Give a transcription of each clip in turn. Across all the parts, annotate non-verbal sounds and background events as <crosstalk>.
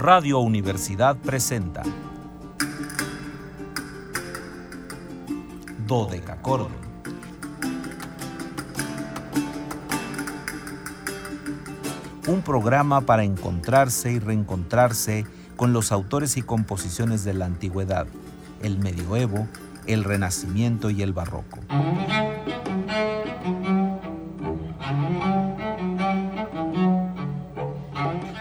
Radio Universidad presenta Dodecacorde. Un programa para encontrarse y reencontrarse con los autores y composiciones de la antigüedad, el medioevo, el renacimiento y el barroco.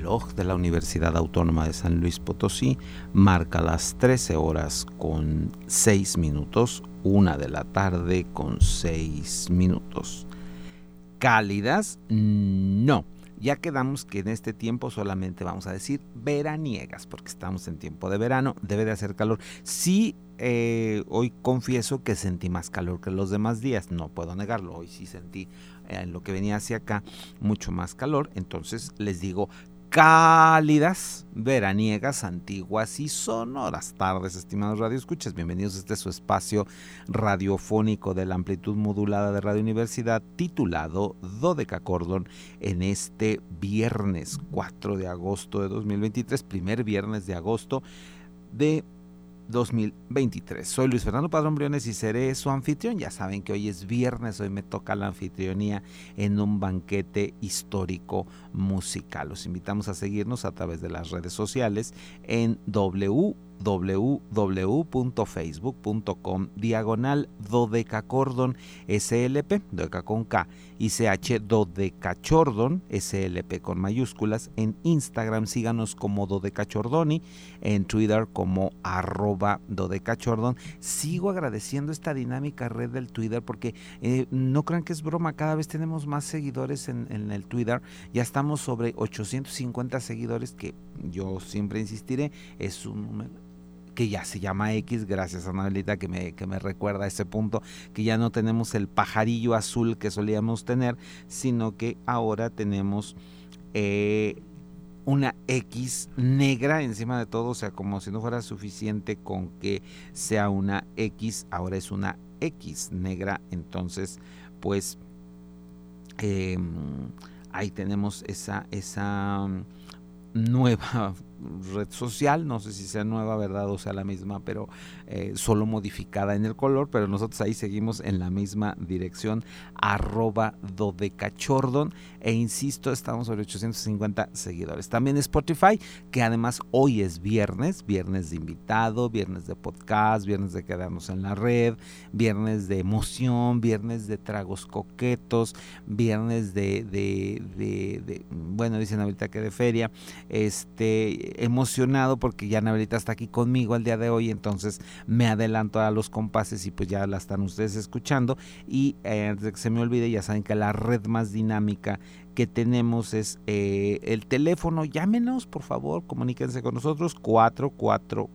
Reloj de la Universidad Autónoma de San Luis Potosí marca las 13 horas con 6 minutos, una de la tarde con 6 minutos. Cálidas, no. Ya quedamos que en este tiempo solamente vamos a decir veraniegas, porque estamos en tiempo de verano, debe de hacer calor. Sí, eh, hoy confieso que sentí más calor que los demás días, no puedo negarlo, hoy sí sentí en lo que venía hacia acá mucho más calor. Entonces les digo cálidas, veraniegas, antiguas y sonoras tardes, estimados radioescuchas. Bienvenidos a este su espacio radiofónico de la amplitud modulada de Radio Universidad titulado Dodeca Cordon en este viernes 4 de agosto de 2023, primer viernes de agosto de 2023. Soy Luis Fernando Padrón Briones y seré su anfitrión. Ya saben que hoy es viernes, hoy me toca la anfitrionía en un banquete histórico musical. Los invitamos a seguirnos a través de las redes sociales en w www.facebook.com diagonal dodecacordon slp, dodeca con K, y ch dodecachordon slp con mayúsculas. En Instagram síganos como dodecachordoni, en Twitter como arroba dodecachordon. Sigo agradeciendo esta dinámica red del Twitter porque eh, no crean que es broma, cada vez tenemos más seguidores en, en el Twitter. Ya estamos sobre 850 seguidores que yo siempre insistiré, es un número que ya se llama X, gracias a Anabelita que me, que me recuerda ese punto, que ya no tenemos el pajarillo azul que solíamos tener, sino que ahora tenemos eh, una X negra encima de todo, o sea, como si no fuera suficiente con que sea una X, ahora es una X negra, entonces pues em, ahí tenemos esa, esa nueva red social, no sé si sea nueva, ¿verdad? O sea la misma, pero eh, solo modificada en el color, pero nosotros ahí seguimos en la misma dirección, arroba dodecachordon, e insisto, estamos sobre 850 seguidores. También Spotify, que además hoy es viernes, viernes de invitado, viernes de podcast, viernes de quedarnos en la red, viernes de emoción, viernes de tragos coquetos, viernes de, de, de, de bueno, dicen ahorita que de feria, este emocionado porque ya Anabelita está aquí conmigo el día de hoy, entonces me adelanto a los compases y pues ya la están ustedes escuchando. Y eh, antes de que se me olvide, ya saben que la red más dinámica que tenemos es eh, el teléfono. Llámenos, por favor, comuníquense con nosotros 444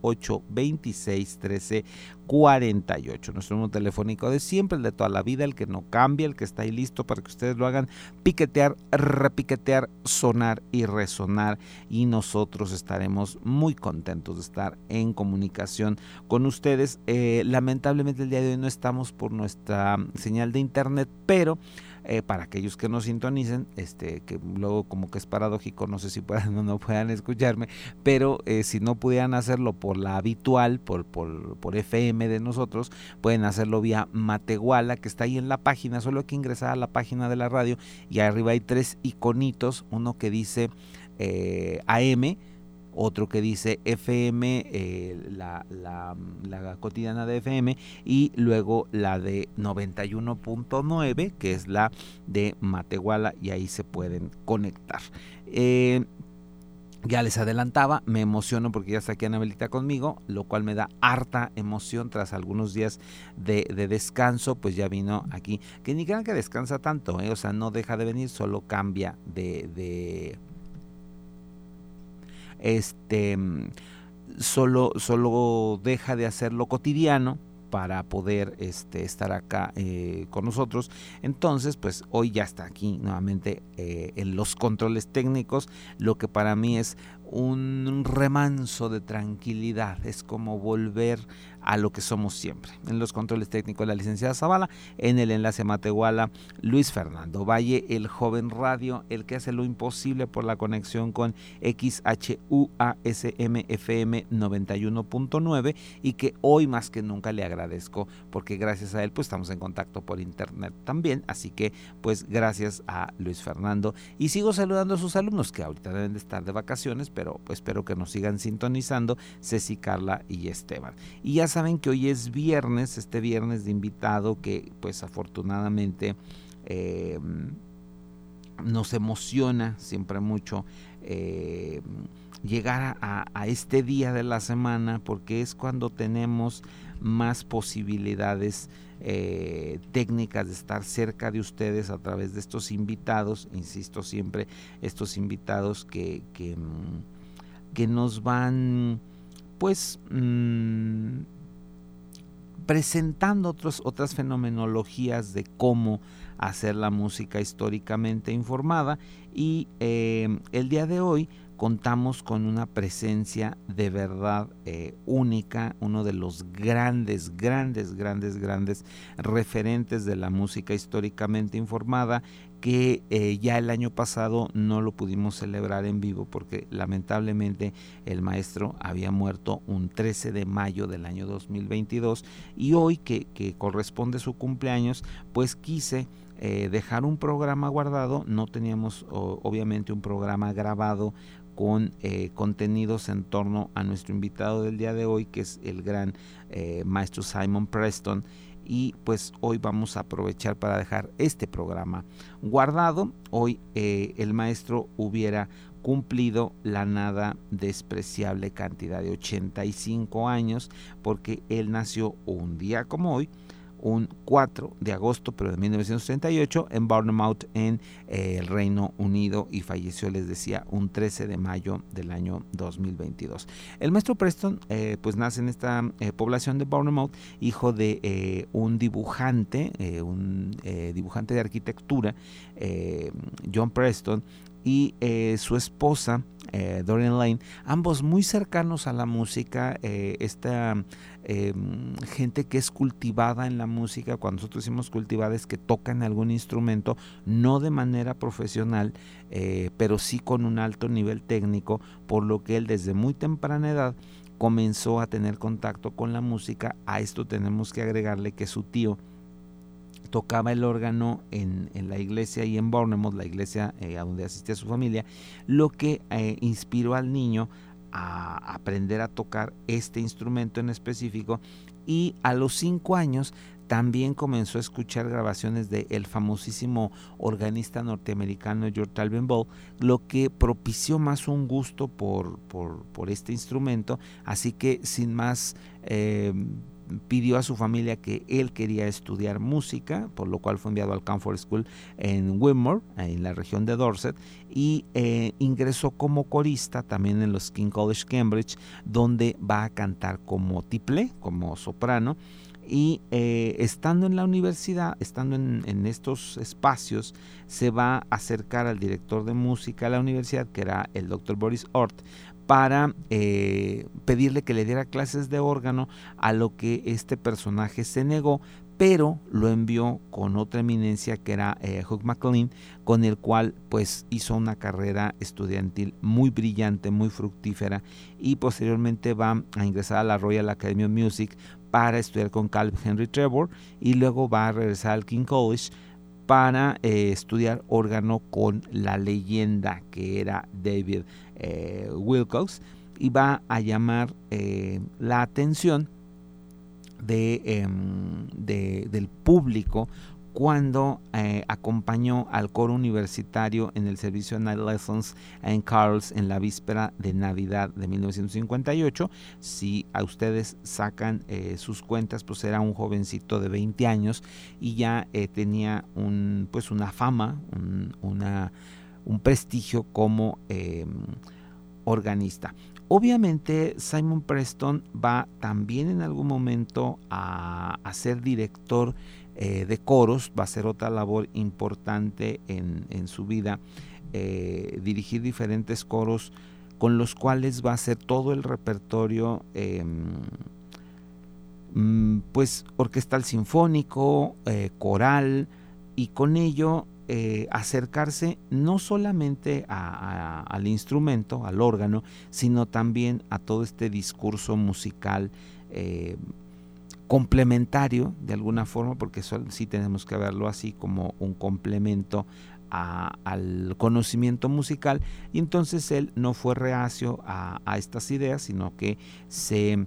826 1348. Nuestro número telefónico de siempre, el de toda la vida, el que no cambia, el que está ahí listo para que ustedes lo hagan piquetear, repiquetear, sonar y resonar. Y nosotros estaremos muy contentos de estar en comunicación con ustedes. Eh, lamentablemente el día de hoy no estamos por nuestra señal de internet, pero eh, para aquellos que no sintonicen, este, que luego como que es paradójico, no sé si puedan <laughs> o no puedan escucharme, pero eh, si no pudieran hacerlo por la habitual, por, por, por, FM de nosotros, pueden hacerlo vía Matehuala, que está ahí en la página, solo hay que ingresar a la página de la radio y arriba hay tres iconitos, uno que dice eh, AM, otro que dice FM, eh, la, la, la, cotidiana de FM, y luego la de 91.9, que es la de Matehuala, y ahí se pueden conectar. Eh, ya les adelantaba, me emociono porque ya está aquí Anabelita conmigo, lo cual me da harta emoción tras algunos días de, descanso, pues ya vino aquí. Que ni crean que descansa tanto, ¿eh? o sea, no deja de venir, solo cambia de este, solo, solo deja de hacer lo cotidiano para poder este, estar acá eh, con nosotros. Entonces, pues hoy ya está aquí nuevamente eh, en los controles técnicos, lo que para mí es un remanso de tranquilidad, es como volver a lo que somos siempre. En los controles técnicos la licenciada Zavala, en el enlace Matehuala, Luis Fernando Valle, el joven radio, el que hace lo imposible por la conexión con XHUASMFM 91.9 y que hoy más que nunca le agradezco porque gracias a él pues estamos en contacto por internet también, así que pues gracias a Luis Fernando y sigo saludando a sus alumnos que ahorita deben de estar de vacaciones, pero pues, espero que nos sigan sintonizando, Ceci, Carla y Esteban. Y ya saben que hoy es viernes, este viernes de invitado que pues afortunadamente em, nos emociona siempre mucho em, llegar a, este día de la semana porque es cuando tenemos más posibilidades eh, técnicas de estar cerca de ustedes a través de estos invitados, insisto siempre, estos invitados que, que, nos van pues mm, presentando otras fenomenologías de cómo hacer la música históricamente informada y eh, el día de hoy contamos con una presencia de verdad eh, única, uno de los grandes, grandes, grandes, grandes referentes de la música históricamente informada que eh, ya el año pasado no lo pudimos celebrar en vivo porque lamentablemente el maestro había muerto un 13 de mayo del año 2022 y hoy que, que corresponde su cumpleaños pues quise eh, dejar un programa guardado, no teníamos obviamente un programa grabado con eh, contenidos en torno a nuestro invitado del día de hoy, que es el gran maestro Simon Preston. Y pues hoy vamos a aprovechar para dejar este programa guardado. Hoy eh, el maestro hubiera cumplido la nada despreciable cantidad de 85 años, porque él nació un día como hoy, un 4 de agosto pero de 1938 en Bournemouth en eh, el Reino Unido y falleció les decía un 13 de mayo del año 2022 el maestro Preston eh, pues nace en esta eh, población de Bournemouth hijo de un dibujante un dibujante de arquitectura John Preston y su esposa Dorian Lane, ambos muy cercanos a la música, esta Em, gente que es cultivada en la música, cuando nosotros decimos cultivada es que tocan algún instrumento, no de manera profesional, eh, pero sí con un alto nivel técnico, por lo que él desde muy temprana edad comenzó a tener contacto con la música. A esto tenemos que agregarle que su tío tocaba el órgano en, la iglesia y en Bournemouth, la iglesia eh, a donde asistía su familia, lo que eh, inspiró al niño a aprender a tocar este instrumento en específico. Y a los cinco años también comenzó a escuchar grabaciones de el famosísimo organista norteamericano George Alvin Ball, lo que propició más un gusto por, por, este instrumento, así que sin más eh, pidió a su familia que él quería estudiar música, por lo cual fue enviado al Camford School en Wimmer, en la región de Dorset, y eh, ingresó como corista también en los King College Cambridge, donde va a cantar como tiple, como soprano. Y eh, estando en la universidad, estando en, estos espacios, se va a acercar al director de música de la universidad, que era el doctor Boris Ort, para eh, pedirle que le diera clases de órgano, a lo que este personaje se negó, pero lo envió con otra eminencia que era eh, Hugh MacLean, con el cual pues hizo una carrera estudiantil muy brillante, muy fructífera y posteriormente va a ingresar a la Royal Academy of Music para estudiar con Caleb Henry Trevor y luego va a regresar al King College para eh, estudiar órgano con la leyenda que era David eh, Wilcox y va a llamar eh, la atención em, de, del público cuando eh, acompañó al coro universitario en el servicio Night Lessons en Carls en la víspera de Navidad de 1958. Si a ustedes sacan sus cuentas, pues era un jovencito de 20 años y ya tenía un, pues una fama, un, una, un prestigio como em, organista. Obviamente Simon Preston va también en algún momento a, ser director eh, de coros, va a ser otra labor importante en, su vida, eh, dirigir diferentes coros con los cuales va a hacer todo el repertorio em, mm, pues orquestal sinfónico, eh, coral y con ello eh, acercarse no solamente al instrumento, al órgano, sino también a todo este discurso musical eh, complementario de alguna forma, porque sí tenemos que verlo así como un complemento al conocimiento musical. Y entonces él no fue reacio a estas ideas, sino que se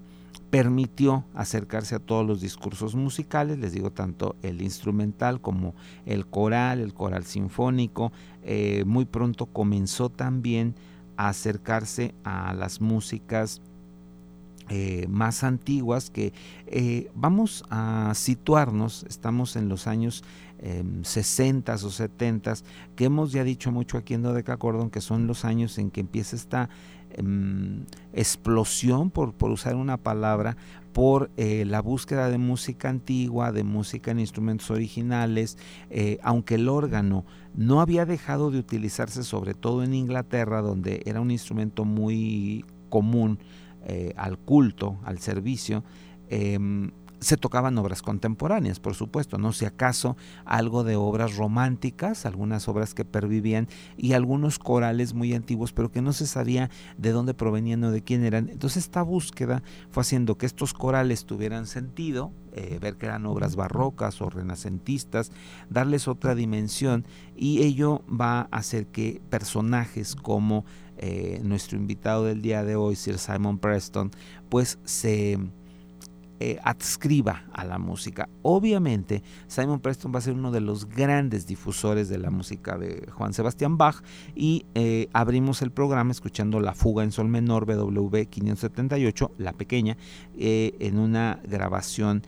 permitió acercarse a todos los discursos musicales, les digo tanto el instrumental como el coral, el coral sinfónico. Eh, muy pronto comenzó también a acercarse a las músicas eh, más antiguas que eh, vamos a situarnos, estamos en los años 60 o 70 que hemos ya dicho mucho aquí en Dodeca Cordon que son los años en que empieza esta Em, explosión, por, por usar una palabra, por eh, la búsqueda de música antigua, de música en instrumentos originales, eh, aunque el órgano no había dejado de utilizarse sobre todo en Inglaterra, donde era un instrumento muy común eh, al culto, al servicio, em, se tocaban obras contemporáneas, por supuesto, no si acaso algo de obras románticas, algunas obras que pervivían y algunos corales muy antiguos, pero que no se sabía de dónde provenían o de quién eran. Entonces esta búsqueda fue haciendo que estos corales tuvieran sentido, eh, ver que eran obras barrocas o renacentistas, darles otra dimensión y ello va a hacer que personajes como eh, nuestro invitado del día de hoy, Sir Simon Preston, pues se eh, adscriba a la música. Obviamente, Simon Preston va a ser uno de los grandes difusores de la música de Juan Sebastián Bach y eh, abrimos el programa escuchando la fuga en sol menor BWV 578, la pequeña, eh, en una grabación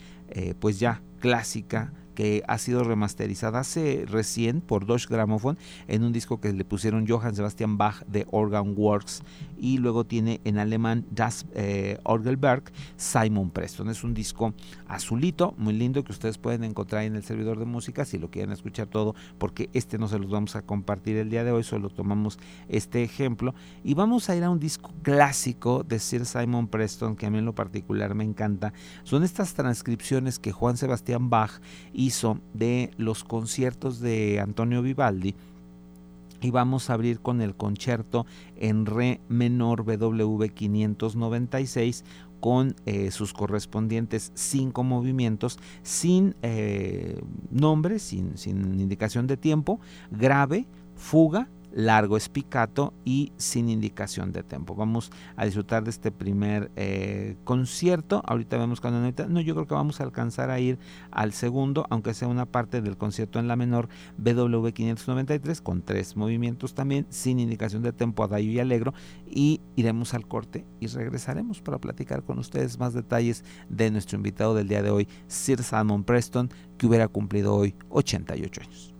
pues ya clásica que ha sido remasterizada hace recién por Deutsche Grammophon en un disco que le pusieron Johann Sebastian Bach de Organ Works y luego tiene en alemán Das eh, Orgelberg Simon Preston. Es un disco azulito, muy lindo que ustedes pueden encontrar en el servidor de música si lo quieren escuchar todo porque este no se los vamos a compartir el día de hoy, solo tomamos este ejemplo y vamos a ir a un disco clásico de Sir Simon Preston que a mí en lo particular me encanta. Son estas transcripciones que Juan Sebastián Bach y de los conciertos de Antonio Vivaldi y vamos a abrir con el concierto en re menor BWV 596 con eh, sus correspondientes cinco movimientos sin eh, nombre, sin, sin indicación de tiempo, grave, fuga, largo espicato y sin indicación de tempo. Vamos a disfrutar de este primer eh, concierto. Ahorita vemos cuando no, yo creo que vamos a alcanzar a ir al segundo, aunque sea una parte del concierto en la menor BW 593 con tres movimientos también sin indicación de tempo, adagio y alegro y iremos al corte y regresaremos para platicar con ustedes más detalles de nuestro invitado del día de hoy, Sir Salmon Preston, que hubiera cumplido hoy 88 años.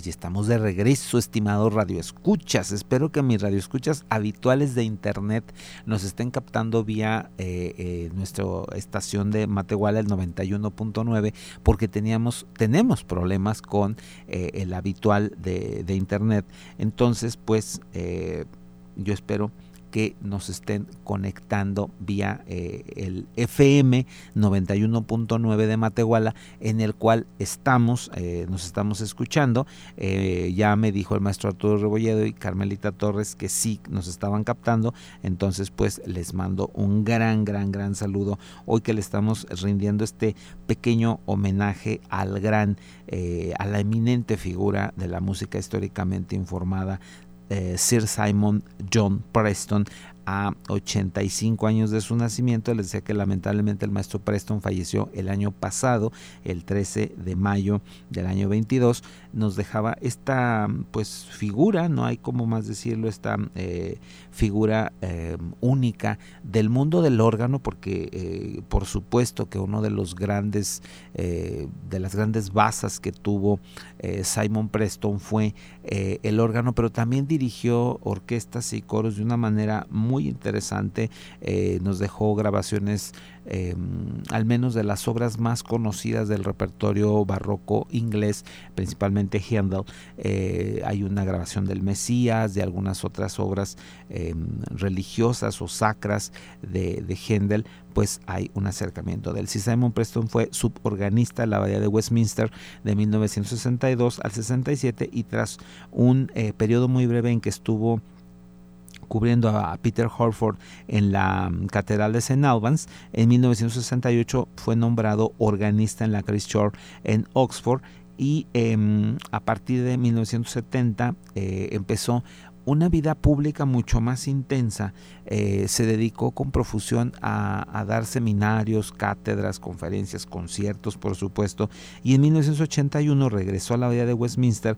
Pues estamos de regreso, estimados radioescuchas. Espero que mis radioescuchas habituales de internet nos estén captando vía eh, eh, nuestra estación de Matehuala, el 91.9, porque teníamos, tenemos problemas con eh, el habitual de, internet. Entonces, pues yo espero que nos estén conectando vía eh, el FM 91.9 de Matehuala, en el cual estamos, eh, nos estamos escuchando. Eh, ya me dijo el maestro Arturo Rebolledo y Carmelita Torres que sí nos estaban captando, entonces pues les mando un gran, gran, gran saludo. Hoy que le estamos rindiendo este pequeño homenaje al gran, a la eminente figura de la música históricamente informada eh, Sir Simon John Preston a 85 años de su nacimiento. Les decía que lamentablemente el maestro Preston falleció el año pasado, el 13 de mayo del año 22. Nos dejaba esta pues figura, no hay como más decirlo, esta eh, figura eh, única del mundo del órgano, porque por supuesto que uno de los grandes, de las grandes basas que tuvo Simon Preston fue el órgano, pero también dirigió orquestas y coros de una manera muy interesante. Eh, nos dejó grabaciones Em, al menos de las obras más conocidas del repertorio barroco inglés, principalmente Handel. Eh, hay una grabación del Mesías, de algunas otras obras em, religiosas o sacras de, de Handel, pues hay un acercamiento del Si Simon Preston fue suborganista en la Abadía de Westminster de 1962 al 67 y tras un eh, periodo muy breve en que estuvo cubriendo a Peter Horford en la mm, Catedral de St. Albans. En 1968 fue nombrado organista en la Christ Church en Oxford y em, a partir de 1970 eh, empezó una vida pública mucho más intensa, eh, se dedicó con profusión a, dar seminarios, cátedras, conferencias, conciertos, por supuesto, y en 1981 regresó a la vida de Westminster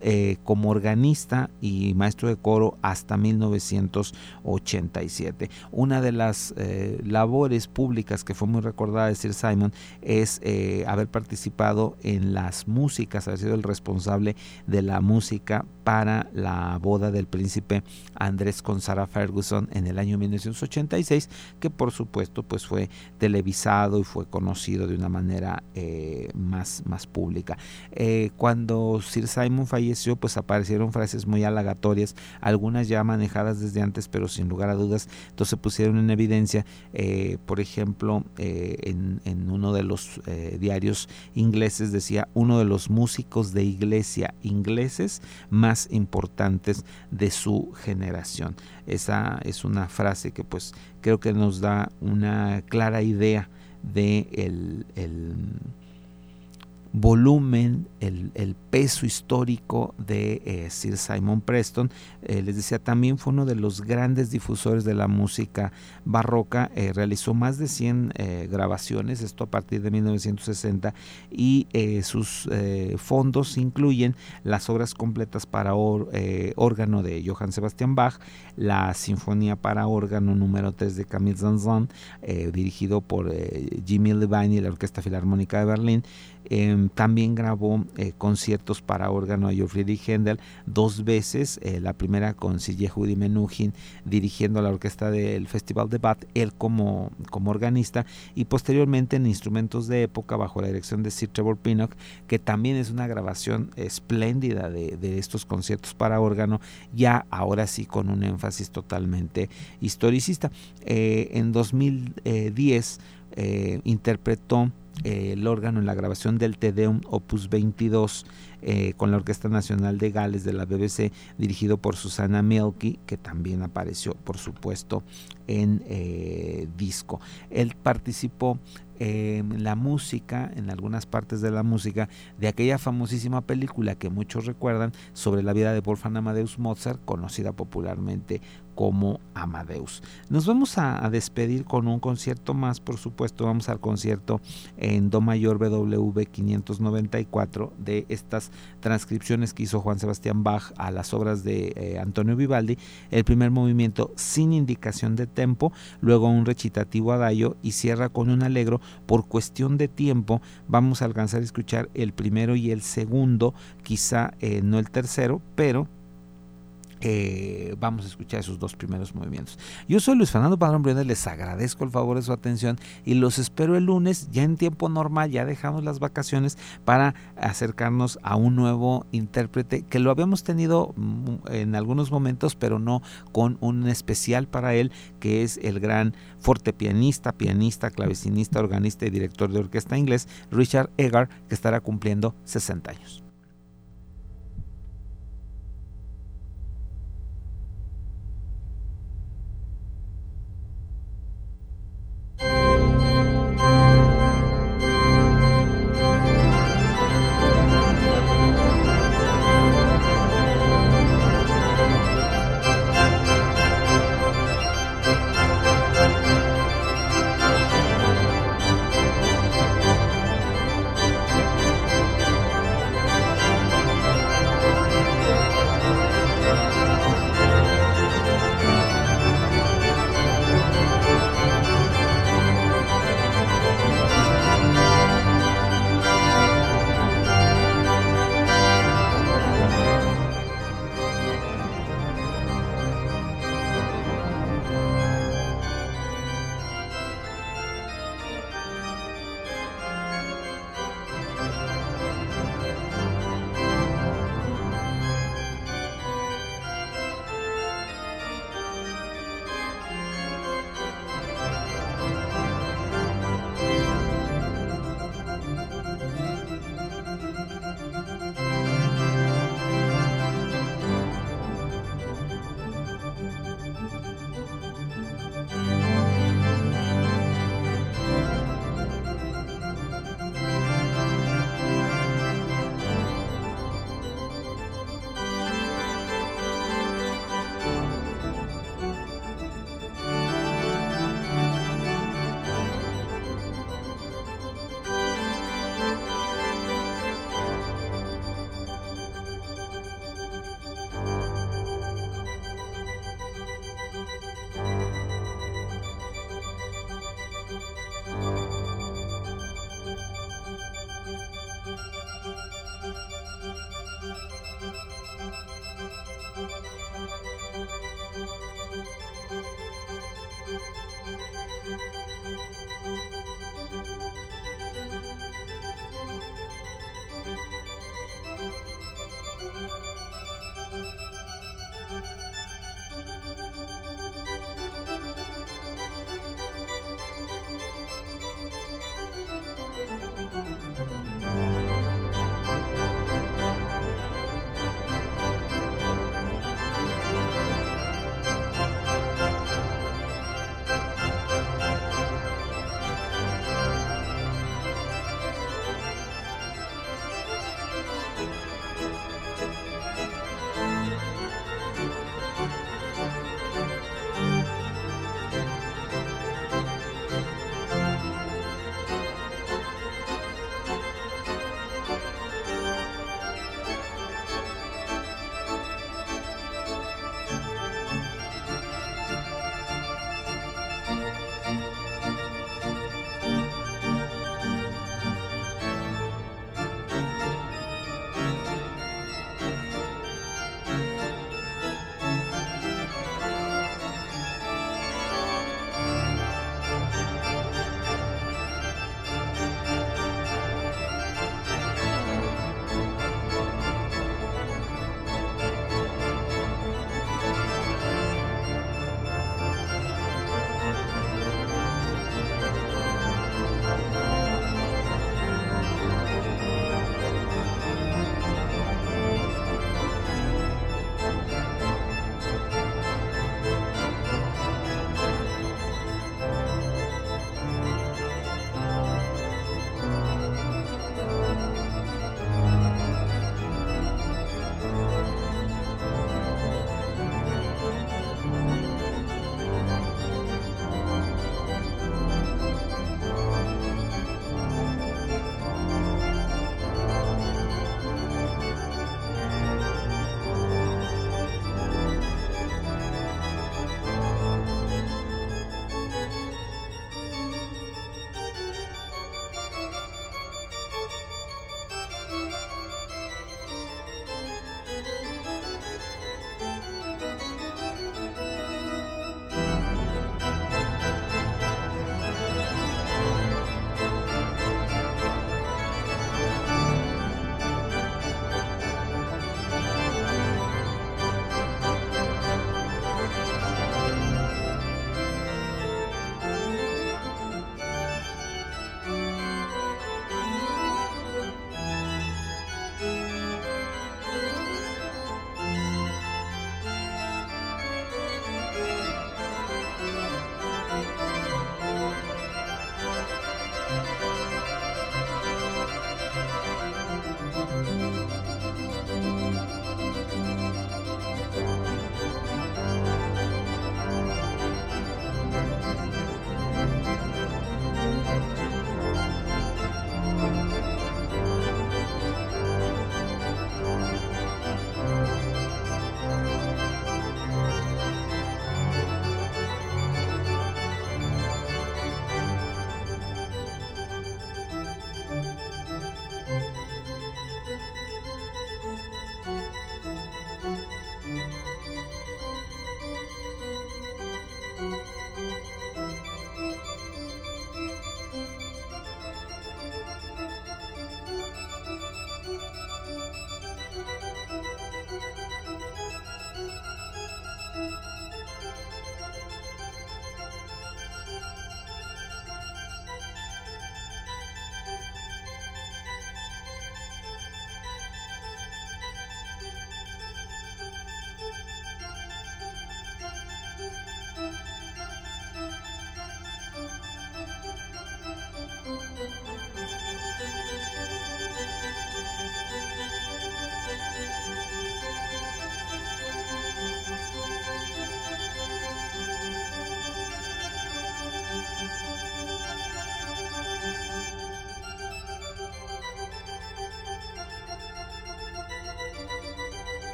eh, como organista y maestro de coro hasta 1987. Una de las eh, labores públicas que fue muy recordada de Sir Simon es haber participado en las músicas, haber sido el responsable de la música para la boda del príncipe Andrés con Sarah Ferguson en el año 1986, que por supuesto pues fue televisado y fue conocido de una manera eh, más, más pública. Eh, cuando Sir Simon falleció, pues aparecieron frases muy halagatorias, algunas ya manejadas desde antes, pero sin lugar a dudas, entonces pusieron en evidencia, eh, por ejemplo, en, en, uno de los diarios ingleses decía, uno de los músicos de iglesia ingleses más importantes de su generación. Esa es una frase que pues creo que nos da una clara idea de el, el volumen, el, peso histórico de eh, Sir Simon Preston. Eh, les decía, también fue uno de los grandes difusores de la música barroca. Eh, realizó más de 100 grabaciones, esto a partir de 1960, y sus fondos incluyen las obras completas para órgano de Johann Sebastian Bach, la Sinfonía para órgano número 3 de Camille Saint-Saëns, dirigido por Jimmy Levine y la Orquesta Filarmónica de Berlín, Em, también grabó eh, conciertos para órgano a Friedrich Händel dos veces, eh, la primera con Yehudi Menuhin dirigiendo la orquesta del Festival de Bath, él como, como organista, y posteriormente en instrumentos de época bajo la dirección de Sir Trevor Pinnock, que también es una grabación espléndida de, de estos conciertos para órgano, ya ahora sí con un énfasis totalmente historicista. Eh, en 2010 interpretó eh, el órgano en la grabación del Te Deum Opus 22 eh, con la Orquesta Nacional de Gales de la BBC, dirigido por Susana Mielke, que también apareció, por supuesto, en eh, disco. Él participó en la música, en algunas partes de la música, de aquella famosísima película que muchos recuerdan sobre la vida de Wolfgang Amadeus Mozart, conocida popularmente como Amadeus. Nos vamos a, despedir con un concierto más, por supuesto, vamos al concierto en Do mayor BW 594 de estas transcripciones que hizo Juan Sebastián Bach a las obras de eh, Antonio Vivaldi, el primer movimiento sin indicación de tempo, luego un recitativo adagio y cierra con un alegro. Por cuestión de tiempo vamos a alcanzar a escuchar el primero y el segundo, quizá eh, no el tercero, pero eh, vamos a escuchar esos dos primeros movimientos. Yo soy Luis Fernando Padrón Briones, les agradezco el favor de su atención y los espero el lunes, ya en tiempo normal, ya dejamos las vacaciones para acercarnos a un nuevo intérprete que lo habíamos tenido mm, en algunos momentos, pero no con un especial para él, que es el gran fortepianista, pianista, clavecinista, organista y director de orquesta inglés, Richard Egar, que estará cumpliendo 60 años.